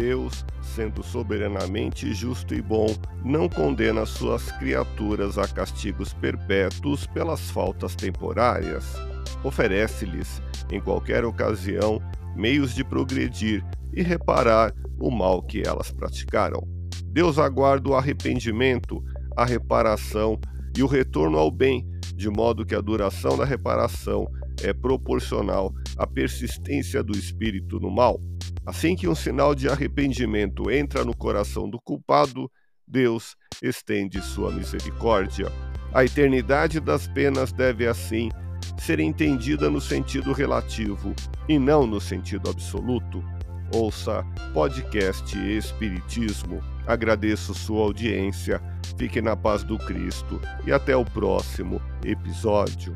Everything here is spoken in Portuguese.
Deus, sendo soberanamente justo e bom, não condena suas criaturas a castigos perpétuos pelas faltas temporárias. Oferece-lhes, em qualquer ocasião, meios de progredir e reparar o mal que elas praticaram. Deus aguarda o arrependimento, a reparação e o retorno ao bem, de modo que a duração da reparação é proporcional à persistência do espírito no mal. Assim que um sinal de arrependimento entra no coração do culpado, Deus estende sua misericórdia. A eternidade das penas deve, assim, ser entendida no sentido relativo e não no sentido absoluto. Ouça podcast Espiritismo. Agradeço sua audiência. Fique na paz do Cristo e até o próximo episódio.